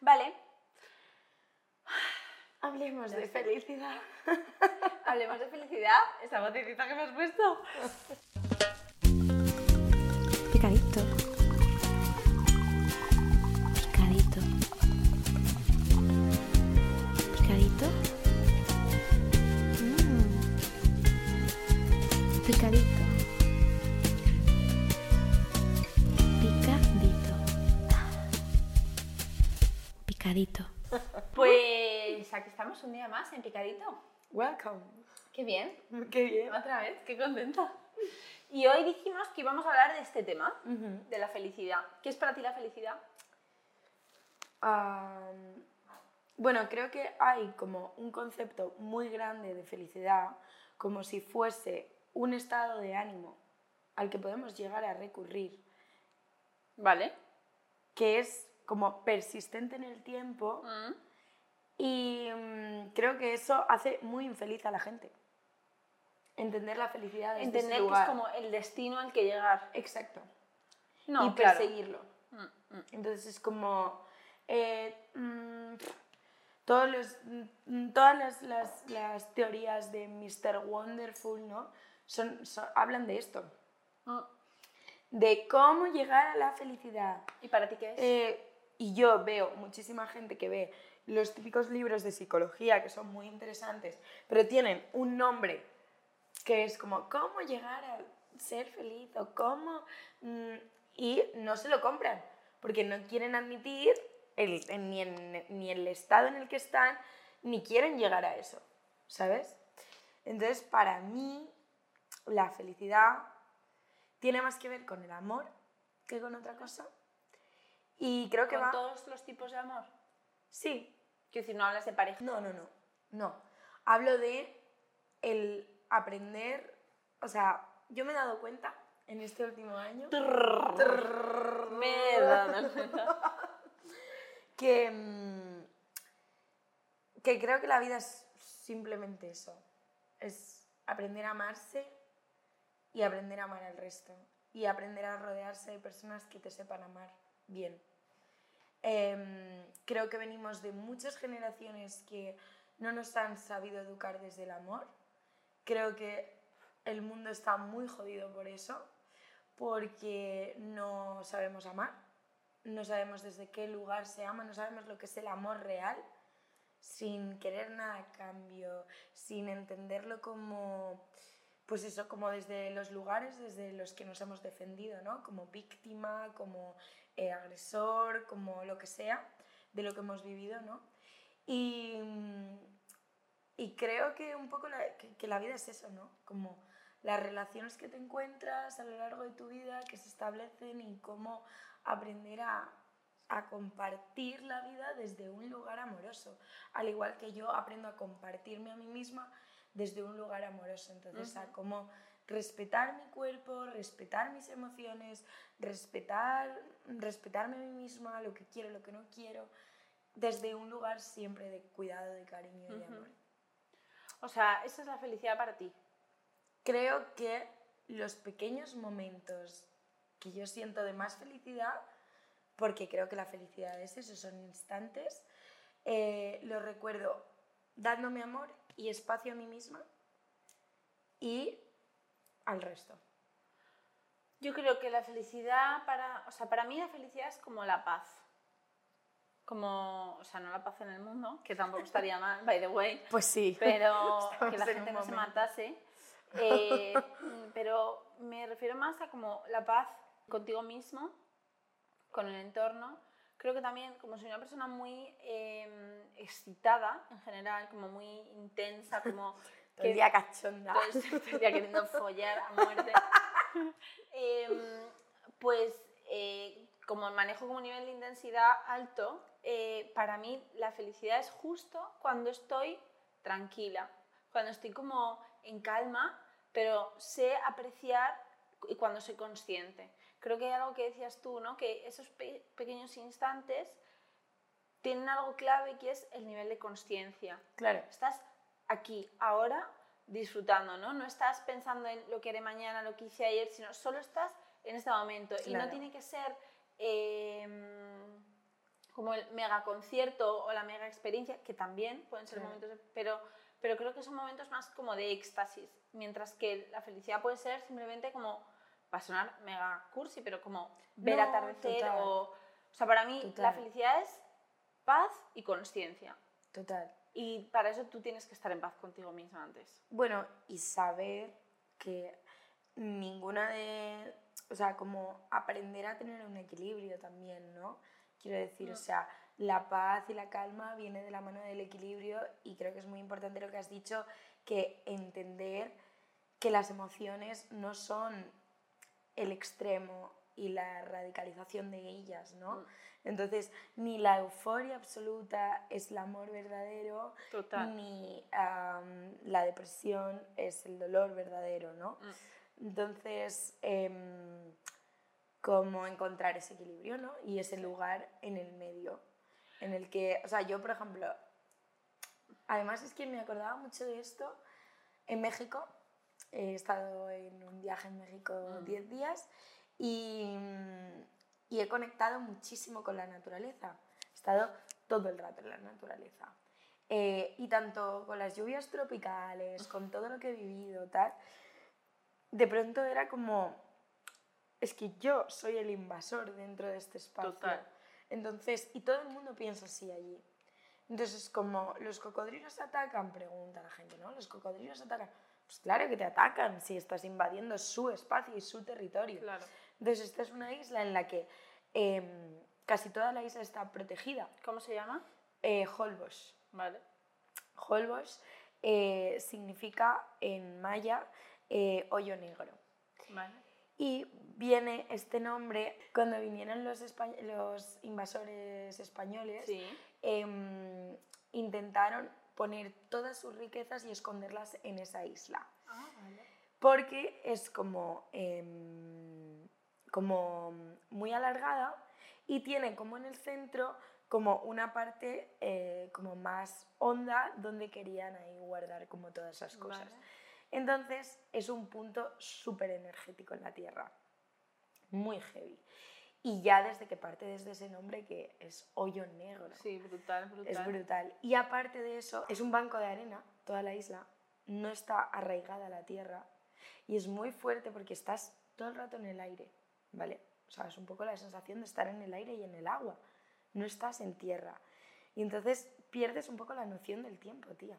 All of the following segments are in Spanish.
Vale. Hablemos de felicidad. Hablemos de felicidad. Esa vocecita que me has puesto. Picadito. Pues aquí estamos un día más en Picadito. Welcome. Qué bien. Qué bien. Otra vez, qué contenta. Y hoy dijimos que íbamos a hablar de este tema, de la felicidad. ¿Qué es para ti la felicidad? Bueno, creo que hay como un concepto muy grande de felicidad, como si fuese un estado de ánimo al que podemos llegar a recurrir, Vale. que es como persistente en el tiempo y mm, creo que eso hace muy infeliz a la gente. Entender la felicidad ese Entender que es como el destino al que llegar. Exacto. No, y claro. perseguirlo. Mm, mm. Entonces es como eh, mm, todos los, mm, todas las, las- las teorías de Mr. Wonderful, ¿no? Son, son- hablan de esto, Mm. de cómo llegar a la felicidad. ¿Y para ti qué es? Eh, y yo veo muchísima gente que ve los típicos libros de psicología que son muy interesantes, pero tienen un nombre que es como cómo llegar a ser feliz o cómo... mm, y no se lo compran, porque no quieren admitir el- ni, en- ni el estado en el que están, ni quieren llegar a eso, ¿sabes? Entonces, para mí, la felicidad tiene más que ver con el amor que con otra cosa. Y creo que ¿Con va... todos los tipos de amor? Sí. Quiero decir, no hablas de pareja. No, no, no. No. Hablo de el aprender... O sea, yo me he dado cuenta en este último año Me he dado cuenta. que, mm, que creo que la vida es simplemente eso. Es aprender a amarse y aprender a amar al resto. Y aprender a rodearse de personas que te sepan amar bien. Em, creo que venimos de muchas generaciones que no nos han sabido educar desde el amor. Creo que el mundo está muy jodido por eso, porque no sabemos amar, no sabemos desde qué lugar se ama, no sabemos lo que es el amor real, sin querer nada a cambio, sin entenderlo como, pues eso, como desde los lugares desde los que nos hemos defendido, ¿no? Como víctima, como eh, agresor, como lo que sea, de lo que hemos vivido, ¿no? Y, y creo que un poco la, que, que la vida es eso, ¿no? Como las relaciones que te encuentras a lo largo de tu vida, que se establecen y cómo aprender a, a compartir la vida desde un lugar amoroso. Al igual que yo aprendo a compartirme a mí misma desde un lugar amoroso. Entonces, a cómo respetar mi cuerpo, respetar mis emociones, respetar, respetarme a mí misma, lo que quiero, lo que no quiero, desde un lugar siempre de cuidado, de cariño y de amor. O sea, esa es la felicidad para ti. Creo que los pequeños momentos que yo siento de más felicidad, porque creo que la felicidad es eso, son instantes, eh, lo recuerdo dándome amor y espacio a mí misma y al resto. Yo creo que la felicidad para, o sea, para mí la felicidad es como la paz. Como, o sea, no la paz en el mundo, que tampoco estaría mal, by the way, Pues sí. pero Estamos que la en gente no se matase. Eh, pero me refiero más a como la paz contigo mismo, con el entorno. Creo que también, como soy una persona muy eh, excitada en general, como muy intensa, como el día cachonda. todo el día queriendo follar a muerte. Em, pues eh, como manejo como un nivel de intensidad alto, eh, para mí la felicidad es justo cuando estoy tranquila, cuando estoy como en calma, pero sé apreciar y cuando soy consciente. Creo que hay algo que decías tú, ¿no? que esos pe- pequeños instantes tienen algo clave que es el nivel de conciencia. Claro. Estás aquí, ahora, disfrutando, ¿no? No estás pensando en lo que haré mañana, lo que hice ayer, sino solo estás en este momento. Y no tiene que ser eh, como el mega concierto o la mega experiencia, que también pueden ser momentos, de- pero, pero creo que son momentos más como de éxtasis, mientras que la felicidad puede ser simplemente como, va a sonar mega cursi, pero como ver No, atardecer total. o... O sea, para mí la felicidad es paz y conciencia. Total. Y para eso tú tienes que estar en paz contigo misma antes. Bueno, y saber que ninguna de. O sea, como aprender a tener un equilibrio también, ¿no? Quiero decir, o Mm. sea, la paz y la calma viene de la mano del equilibrio y creo que es muy importante lo que has dicho, que entender que las emociones no son el extremo y la radicalización de ellas, ¿no? Mm. Entonces, ni la euforia absoluta es el amor verdadero, Total. ni la depresión es el dolor verdadero, ¿no? Mm. Entonces, em, cómo encontrar ese equilibrio, ¿no? Y ese lugar en el medio, en el que, o sea, yo, por ejemplo, además es que me acordaba mucho de esto en México, he estado en un viaje en México Mm. 10 días y, mm, y he conectado muchísimo con la naturaleza. He estado todo el rato en la naturaleza. Eh, y tanto con las lluvias tropicales, con todo lo que he vivido, tal, de pronto era como, es que yo soy el invasor dentro de este espacio. Total. Entonces, y todo el mundo piensa así allí. Entonces, como los cocodrilos atacan, pregunta la gente, ¿no? Los cocodrilos atacan. Pues claro que te atacan si estás invadiendo su espacio y su territorio. Claro. Entonces, esta es una isla en la que em, casi toda la isla está protegida. ¿Cómo se llama? Eh, Holbox. Vale. Holbox eh, significa en maya eh, hoyo negro. Vale. Y viene este nombre cuando vinieron los, los invasores españoles, Sí. em, intentaron poner todas sus riquezas y esconderlas en esa isla. Ah, vale. Porque es como, em, como muy alargada y tiene como en el centro como una parte eh, como más honda donde querían ahí guardar como todas esas cosas. Vale. Entonces es un punto súper energético en la Tierra, muy heavy. Y ya desde que parte desde ese nombre que es hoyo negro. Sí, brutal, brutal. Es brutal. Y aparte de eso, es un banco de arena, toda la isla, no está arraigada a la tierra y es muy fuerte porque estás todo el rato en el aire, ¿vale? O sea, es un poco la sensación de estar en el aire y en el agua, no estás en tierra. Y entonces pierdes un poco la noción del tiempo, tía.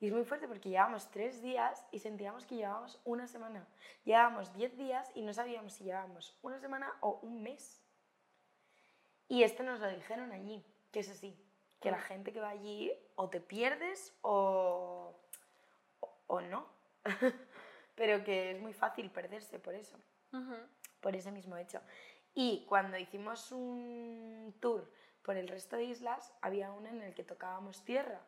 Y es muy fuerte porque llevábamos tres días y sentíamos que llevábamos una semana. Llevábamos diez días y no sabíamos si llevábamos una semana o un mes. Y esto nos lo dijeron allí, que es así, que la gente que va allí o te pierdes o, o, o no. Pero que es muy fácil perderse por eso, por ese mismo hecho. Y cuando hicimos un tour por el resto de islas, había uno en el que tocábamos tierra.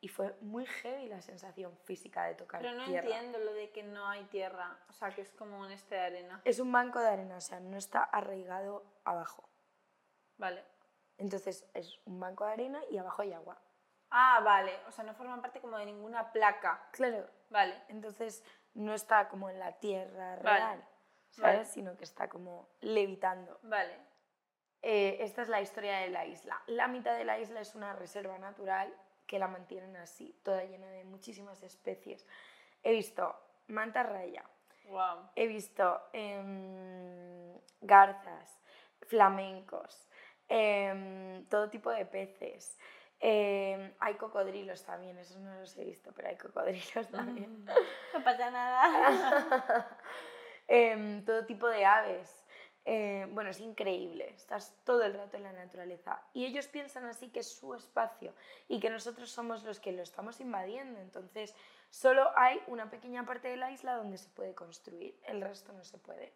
Y fue muy heavy la sensación física de tocar Pero no tierra. entiendo lo de que no hay tierra. O sea, que es como un este de arena. Es un banco de arena, o sea, no está arraigado abajo. Vale. Entonces es un banco de arena y abajo hay agua. Ah, vale. O sea, no forman parte como de ninguna placa. Claro, Vale. entonces no está como en la tierra Vale, real, ¿sabes? vale. Sino que está como levitando. Vale. Eh, esta es la historia de la isla. La mitad de la isla es una reserva natural que la mantienen así, toda llena de muchísimas especies. He visto manta raya, Wow. he visto em, garzas, flamencos, em, todo tipo de peces. em, hay cocodrilos también, esos no los he visto, pero hay cocodrilos también. No pasa nada. Todo tipo de aves. Eh, bueno, es increíble, estás todo el rato en la naturaleza. Y ellos piensan así que es su espacio y que nosotros somos los que lo estamos invadiendo. Entonces, solo hay una pequeña parte de la isla donde se puede construir, el resto no se puede.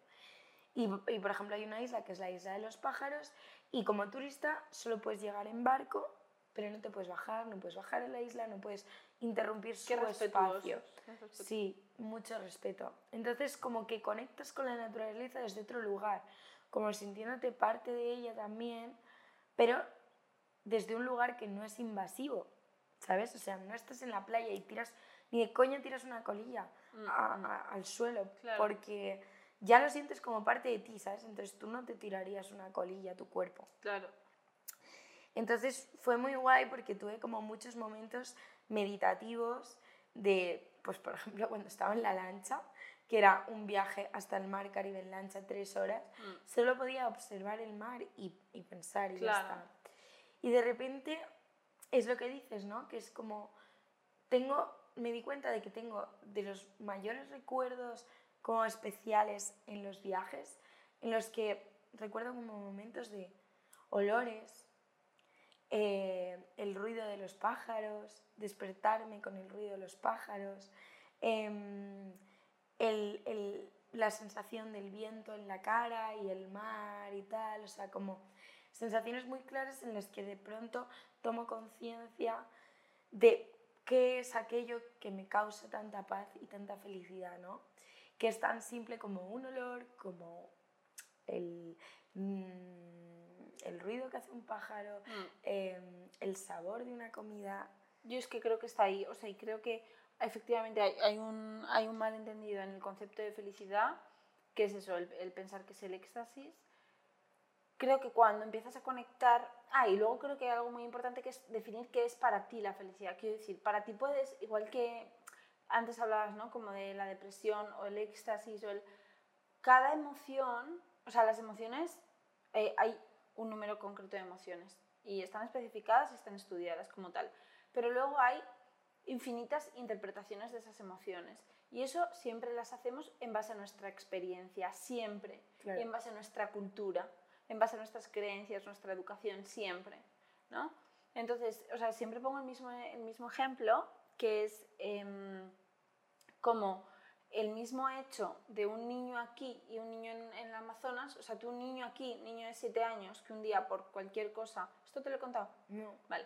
Y, y, por ejemplo, hay una isla que es la isla de los pájaros y como turista solo puedes llegar en barco, pero no te puedes bajar, no puedes bajar en la isla, no puedes interrumpir su espacio. Sí, mucho respeto. Entonces, como que conectas con la naturaleza desde otro lugar, como sintiéndote parte de ella también, pero desde un lugar que no es invasivo, ¿sabes? O sea, no estás en la playa y tiras, ni de coña tiras una colilla Mm, a- a- al suelo, Claro. porque ya lo sientes como parte de ti, ¿sabes? Entonces tú no te tirarías una colilla a tu cuerpo. Claro. Entonces fue muy guay porque tuve como muchos momentos meditativos de, pues por ejemplo, cuando estaba en la lancha, que era un viaje hasta el mar Caribe en lancha, tres horas, Mm. solo podía observar el mar y, y pensar y ya Claro. está. Y de repente es lo que dices, ¿no? Que es como, tengo, me di cuenta de que tengo de los mayores recuerdos como especiales en los viajes, en los que recuerdo como momentos de olores, eh, el ruido de los pájaros, despertarme con el ruido de los pájaros, em, el- el- la sensación del viento en la cara y el mar y tal, o sea, como sensaciones muy claras en las que de pronto tomo conciencia de qué es aquello que me causa tanta paz y tanta felicidad, ¿no? Que es tan simple como un olor, como el, mm, el ruido que hace un pájaro, Mm. em, el sabor de una comida. Yo es que creo que está ahí, o sea, y creo que efectivamente hay, hay un, hay un malentendido en el concepto de felicidad, que es eso, el, el pensar que es el éxtasis. Creo que cuando empiezas a conectar, ah, y luego creo que hay algo muy importante que es definir qué es para ti la felicidad. Quiero decir, para ti puedes, igual que antes hablabas, ¿no? Como de la depresión o el éxtasis o el... Cada emoción, o sea, las emociones, eh, hay un número concreto de emociones y están especificadas y están estudiadas como tal. Pero luego hay infinitas interpretaciones de esas emociones. Y eso siempre las hacemos en base a nuestra experiencia, siempre. Claro. Y en base a nuestra cultura, en base a nuestras creencias, nuestra educación, siempre. ¿no? Entonces, o sea, siempre pongo el mismo, el mismo ejemplo, que es em, como el mismo hecho de un niño aquí y un niño en, en el Amazonas, o sea, tú un niño aquí, niño de 7 años, que un día por cualquier cosa, ¿esto te lo he contado? No. Vale,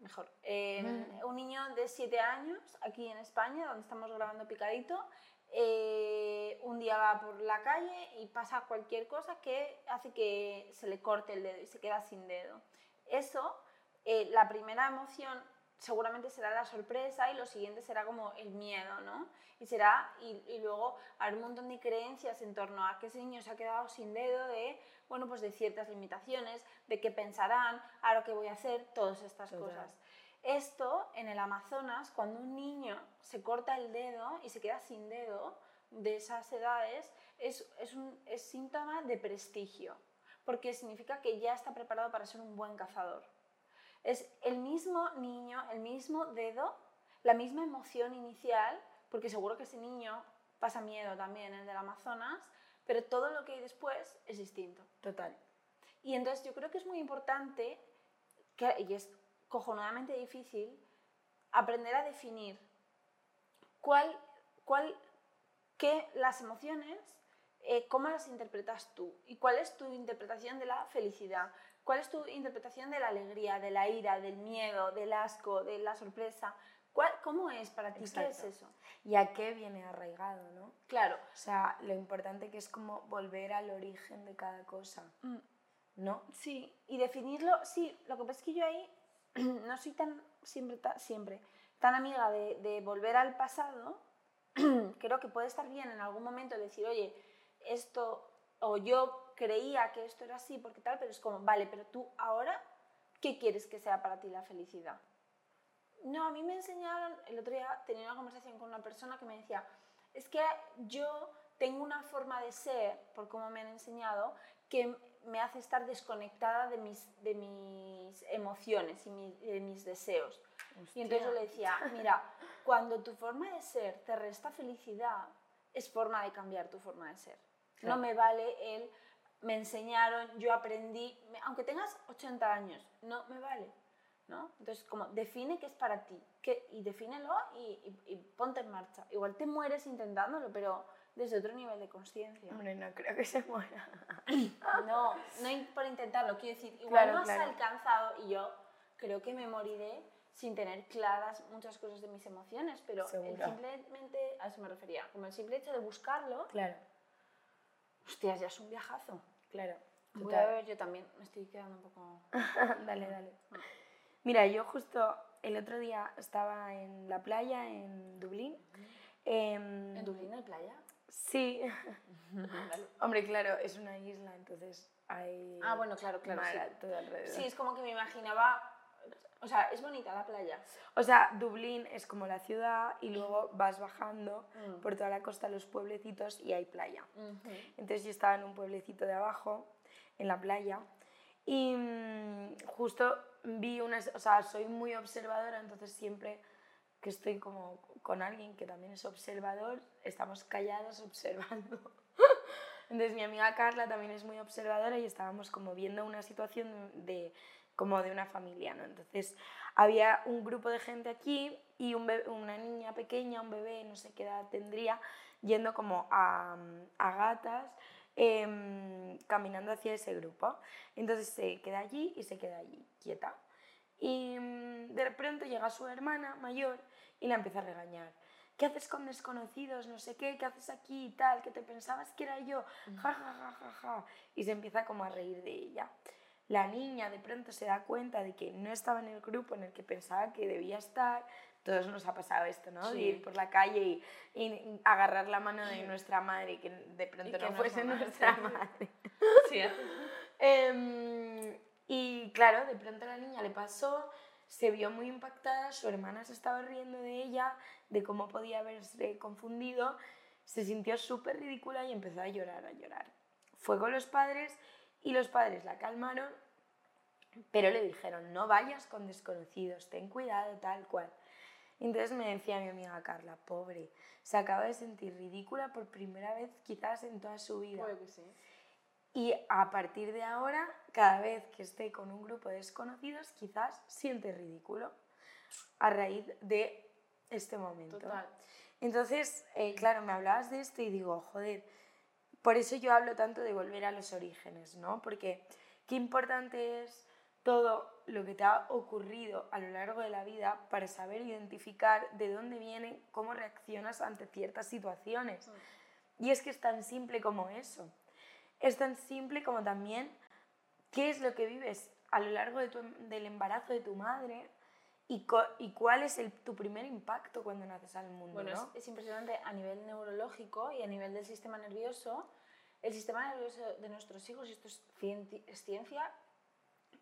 mejor. Eh, Mm. Un niño de 7 años, aquí en España, donde estamos grabando Picadito, eh, un día va por la calle y pasa cualquier cosa que hace que se le corte el dedo y se queda sin dedo. Eso, eh, la primera emoción seguramente será la sorpresa y lo siguiente será como el miedo, ¿no? Y será, y, y luego habrá un montón de creencias en torno a que ese niño se ha quedado sin dedo de, bueno, pues de ciertas limitaciones, de qué pensarán, ahora qué voy a hacer, todas estas Total. cosas. Esto en el Amazonas, cuando un niño se corta el dedo y se queda sin dedo de esas edades, es, es un es síntoma de prestigio, porque significa que ya está preparado para ser un buen cazador. Es el mismo niño, el mismo dedo, la misma emoción inicial, porque seguro que ese niño pasa miedo también, el del Amazonas, pero todo lo que hay después es distinto. Total. Y entonces yo creo que es muy importante, que, y es cojonadamente difícil, aprender a definir cuál, cuál, qué las emociones, eh, cómo las interpretas tú y cuál es tu interpretación de la felicidad, cuál es tu interpretación de la alegría, de la ira, del miedo, del asco, de la sorpresa. ¿Cuál, ¿Cómo es para ti? ¿Qué es Exacto. eso? ¿Y a qué viene arraigado, no? Claro. O sea, lo importante que es como volver al origen de cada cosa, Mm, ¿no? Sí, y definirlo, sí, lo que pasa es que yo ahí no soy tan siempre, ta- siempre tan amiga de, de volver al pasado. Creo que puede estar bien en algún momento decir, oye, esto, o yo creía que esto era así porque tal, pero es como, vale, pero tú ahora, ¿qué quieres que sea para ti la felicidad? No, a mí me enseñaron, el otro día tenía una conversación con una persona que me decía, es que yo tengo una forma de ser, por cómo me han enseñado, que me hace estar desconectada de mis, de mis emociones y mi- de mis deseos. Y entonces yo le decía, mira, cuando tu forma de ser te resta felicidad, es forma de cambiar tu forma de ser. Claro. No me vale el, me enseñaron, yo aprendí, aunque tengas 80 años, no me vale. ¿no? Entonces, como define qué es para ti qué, y defínelo y, y- y ponte en marcha. Igual te mueres intentándolo, pero desde otro nivel de conciencia. Hombre, no creo que se muera. No, no por intentarlo, quiero decir, igual Claro, no has claro. alcanzado y yo creo que me moriré sin tener claras muchas cosas de mis emociones, pero el simplemente, a eso me refería, como el simple hecho de buscarlo, Claro, hostias, ya es un viajazo. Claro. Voy a beber yo también, me estoy quedando un poco... dale, dale. Mira, yo justo el otro día estaba en la playa en Dublín. em, ¿En Dublín hay playa? Sí. Hombre, claro, es una isla, entonces hay... Ah, bueno, claro, claro. mar sí. a todo alrededor. Sí, es como que me imaginaba. O sea, es bonita la playa. O sea, Dublín es como la ciudad y luego vas bajando Mm. por toda la costa los pueblecitos y hay playa. Entonces yo estaba en un pueblecito de abajo, en la playa, y mm, justo vi unas, o sea, soy muy observadora, entonces siempre que estoy como con alguien que también es observador, estamos callados observando. Entonces mi amiga Carla también es muy observadora y estábamos como viendo una situación de como de una familia, ¿no? Entonces había un grupo de gente aquí y un bebé- una niña pequeña, un bebé, no sé qué edad tendría, yendo como a, a gatas, em, caminando hacia ese grupo. Entonces se queda allí y se queda allí, quieta. Y mm, de pronto llega su hermana mayor y la empieza a regañar. ¿Qué haces con desconocidos? No sé qué, ¿qué haces aquí y tal? ¿Que te pensabas que era yo? Ja, ja, ja, ja, ja. Y se empieza como a reír de ella. La niña de pronto se da cuenta de que no estaba en el grupo en el que pensaba que debía estar. Todos nos ha pasado esto, ¿no? De ir por la calle y, y agarrar la mano de nuestra madre y que de pronto no no es fuese mamá, nuestra madre. Sí, Em, y claro, de pronto a la niña le pasó, se vio muy impactada, su hermana se estaba riendo de ella, de cómo podía haberse confundido, se sintió súper ridícula y empezó a llorar, a llorar. Fue con los padres y los padres la calmaron, pero le dijeron, no vayas con desconocidos, ten cuidado, tal cual. Entonces me decía mi amiga Carla, pobre, se acaba de sentir ridícula por primera vez quizás en toda su vida. Puede que sí. Y a partir de ahora, cada vez que esté con un grupo de desconocidos, quizás siente ridículo a raíz de este momento. Total. Entonces, eh, claro, me hablabas de esto y digo, joder, por eso yo hablo tanto de volver a los orígenes, ¿no? Porque qué importante es todo lo que te ha ocurrido a lo largo de la vida para saber identificar de dónde viene, cómo reaccionas ante ciertas situaciones. Y es que es tan simple como eso. Es tan simple como también qué es lo que vives a lo largo de tu del embarazo de tu madre y, y cuál es el- tu primer impacto cuando naces al mundo. Bueno, ¿no? es, es impresionante a nivel neurológico y a nivel del sistema nervioso. El sistema nervioso de nuestros hijos, y esto es, es ciencia,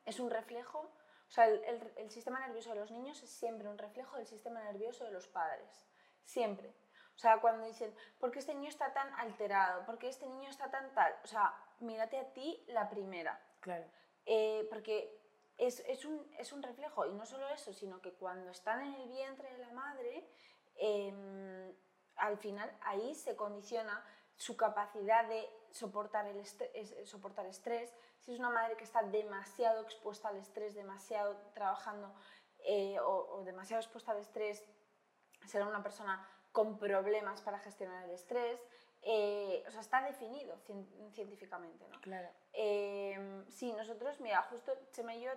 es un reflejo, o sea, el, el- el sistema nervioso de los niños es siempre un reflejo del sistema nervioso de los padres. Siempre. O sea, cuando dicen, ¿por qué este niño está tan alterado? ¿Por qué este niño está tan tal? O sea, mírate a ti la primera. Claro. Eh, porque es, es un, es un reflejo, y no solo eso, sino que cuando están en el vientre de la madre, em, al final ahí se condiciona su capacidad de soportar, el estre- es- soportar estrés. Si es una madre que está demasiado expuesta al estrés, demasiado trabajando eh, o demasiado expuesta al estrés, será una persona con problemas para gestionar el estrés. Eh, o sea, está definido cien- científicamente, ¿no? Claro. Eh, sí, nosotros, mira, justo Chema y yo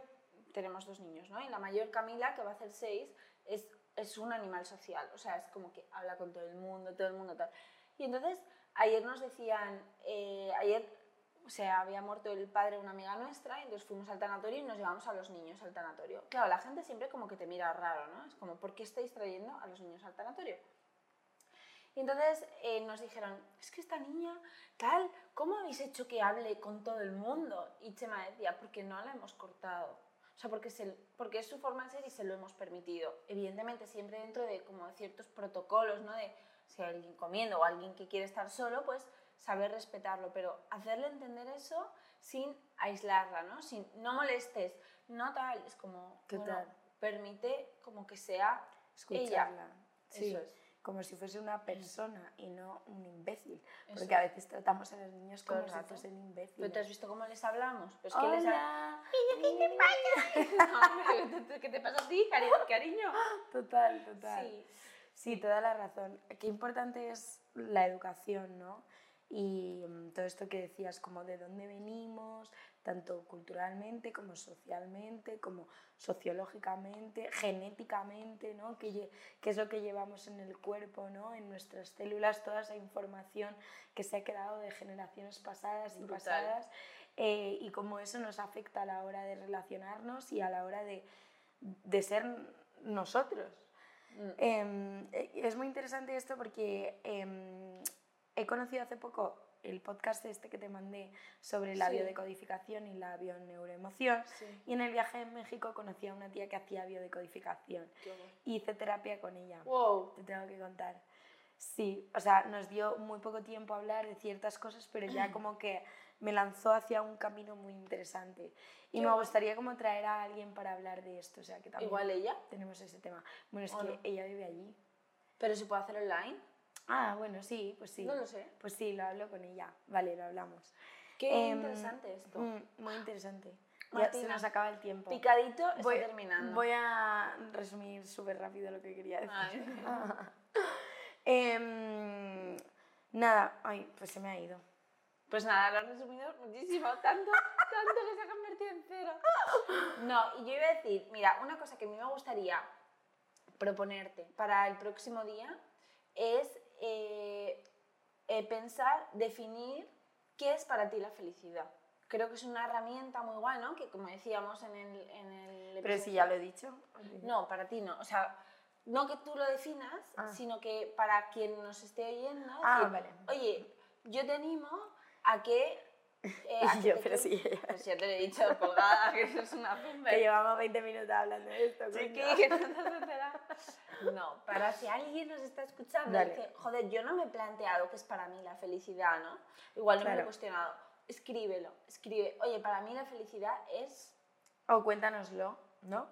tenemos dos niños, ¿no? Y la mayor Camila, que va a hacer seis, es, es un animal social, o sea, es como que habla con todo el mundo, todo el mundo tal. Y entonces, ayer nos decían, eh, ayer, o sea, había muerto el padre de una amiga nuestra, y entonces fuimos al tanatorio y nos llevamos a los niños al tanatorio. Claro, la gente siempre como que te mira raro, ¿no? Es como, ¿por qué estáis trayendo a los niños al tanatorio? Y entonces eh, nos dijeron, es que esta niña, tal, ¿cómo habéis hecho que hable con todo el mundo? Y Chema decía, porque no la hemos cortado. O sea, porque, se, porque es su forma de ser y se lo hemos permitido. Evidentemente, siempre dentro de como ciertos protocolos, ¿no? De si hay alguien comiendo o alguien que quiere estar solo, pues saber respetarlo, pero hacerle entender eso sin aislarla, ¿no? Sin, no molestes, no tal, es como, bueno, permite como que sea Escucharla. ella. Sí. Eso es. Como si fuese una persona y no un imbécil. Eso Porque a veces tratamos a los niños como si rato. fuesen imbéciles. ¿Pero te has visto cómo les hablamos? Pues que les ha- Hola. ¿qué te- ¿Qué te pasa a ti, cari- cariño? Total, total. Sí. Sí, toda la razón. Qué importante es la educación, ¿no? Y mm, todo esto que decías, como de dónde venimos, tanto culturalmente como socialmente, como sociológicamente, genéticamente, ¿no? Que, lle- que es lo que llevamos en el cuerpo, ¿no? En nuestras células, toda esa información que se ha quedado de generaciones pasadas y Brutal. pasadas, eh, y cómo eso nos afecta a la hora de relacionarnos y a la hora de, de ser nosotros. Mm. Em, eh, es muy interesante esto porque em, he conocido hace poco el podcast este que te mandé sobre la Sí. biodecodificación y la bioneuroemoción. Sí. Y en el viaje en México conocí a una tía que hacía biodecodificación. Y hice terapia con ella. Wow. Te tengo que contar. Sí, o sea, nos dio muy poco tiempo a hablar de ciertas cosas, pero ya como que me lanzó hacia un camino muy interesante. Y Qué me gustaría como traer a alguien para hablar de esto, o sea, que también Igual ella, tenemos ese tema. Bueno, es ¿O que no? ella vive allí. pero se puede hacer online. Ah, bueno, sí, pues sí. No lo sé. Pues sí, lo hablo con ella. Vale, lo hablamos. Qué Em, interesante esto. Mm, muy interesante. Ya se Martina, nos acaba el tiempo. Picadito está Voy, terminando. voy a resumir súper rápido lo que quería decir. Em, nada, ay, pues se me ha ido. Pues nada, lo has resumido muchísimo, tanto, tanto que se ha convertido en cero. No, y yo iba a decir, mira, una cosa que a mí me gustaría proponerte para el próximo día es eh, eh, pensar, definir qué es para ti la felicidad. Creo que es una herramienta muy guay, ¿no? Que como decíamos en el, en el Pero si ya lo he dicho. No, para ti no. O sea, no que tú lo definas, Ah. sino que para quien nos esté oyendo, Ah, decir, vale. oye, yo te animo a que... eh, Y que yo, pero sí. Pues ya te lo he dicho, colgada, que eso es una Que fumba. llevamos 20 minutos hablando de esto. Coño. que no te. No, para si alguien nos está escuchando Dale. dice, joder, yo no me he planteado qué es para mí la felicidad, ¿no? Igual no me lo he cuestionado. Escríbelo, escribe, oye, para mí la felicidad es... O cuéntanoslo, ¿no?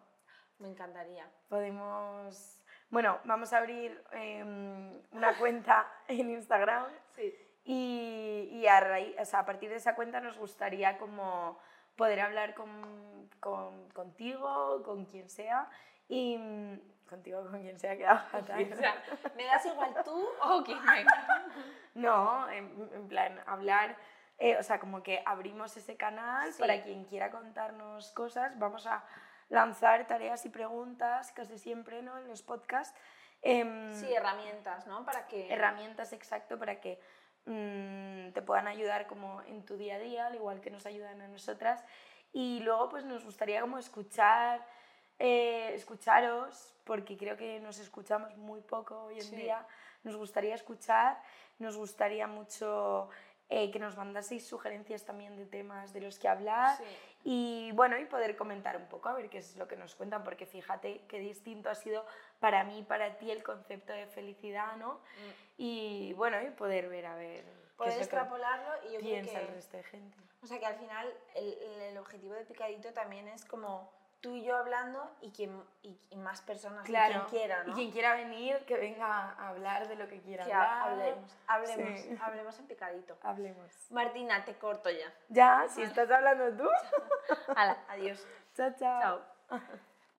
Me encantaría. Podemos... Bueno, vamos a abrir em, una cuenta en Instagram Sí. Y, y a, raíz, o sea, a partir de esa cuenta nos gustaría como poder hablar con, con- contigo, con quien sea y contigo, con quien sea, queda fatal. O sea, me das igual tú o quien venga. No, en, en plan, hablar, eh, o sea, como que abrimos ese canal Sí. para quien quiera contarnos cosas. Vamos a lanzar tareas y preguntas, casi siempre, ¿no? En los podcasts. Em, Sí, herramientas, ¿no? Para que... herramientas, exacto, para que mm, te puedan ayudar como en tu día a día, al igual que nos ayudan a nosotras. Y luego, pues nos gustaría como escuchar, eh, escucharos, porque creo que nos escuchamos muy poco hoy en Sí. día. Nos gustaría escuchar, nos gustaría mucho eh, que nos mandaseis sugerencias también de temas de los que hablar. Sí. Y bueno, y poder comentar un poco a ver qué es lo que nos cuentan, porque fíjate qué distinto ha sido para mí, para ti el concepto de felicidad, ¿no? Mm. Y bueno, y poder ver a ver Poder extrapolarlo y yo creo piensa el que... resto de gente. O sea que al final el, el- el objetivo de Picadito también es como tú y yo hablando y, quien, y, y más personas, y quien quiera, ¿no? Y quien quiera venir, que venga a hablar de lo que quiera que hablar. hablemos, hablemos, Sí. hablemos en Picadito. Hablemos. Martina, te corto ya. Ya, si estás hablando tú. Hala, adiós. chao, chao. Chao.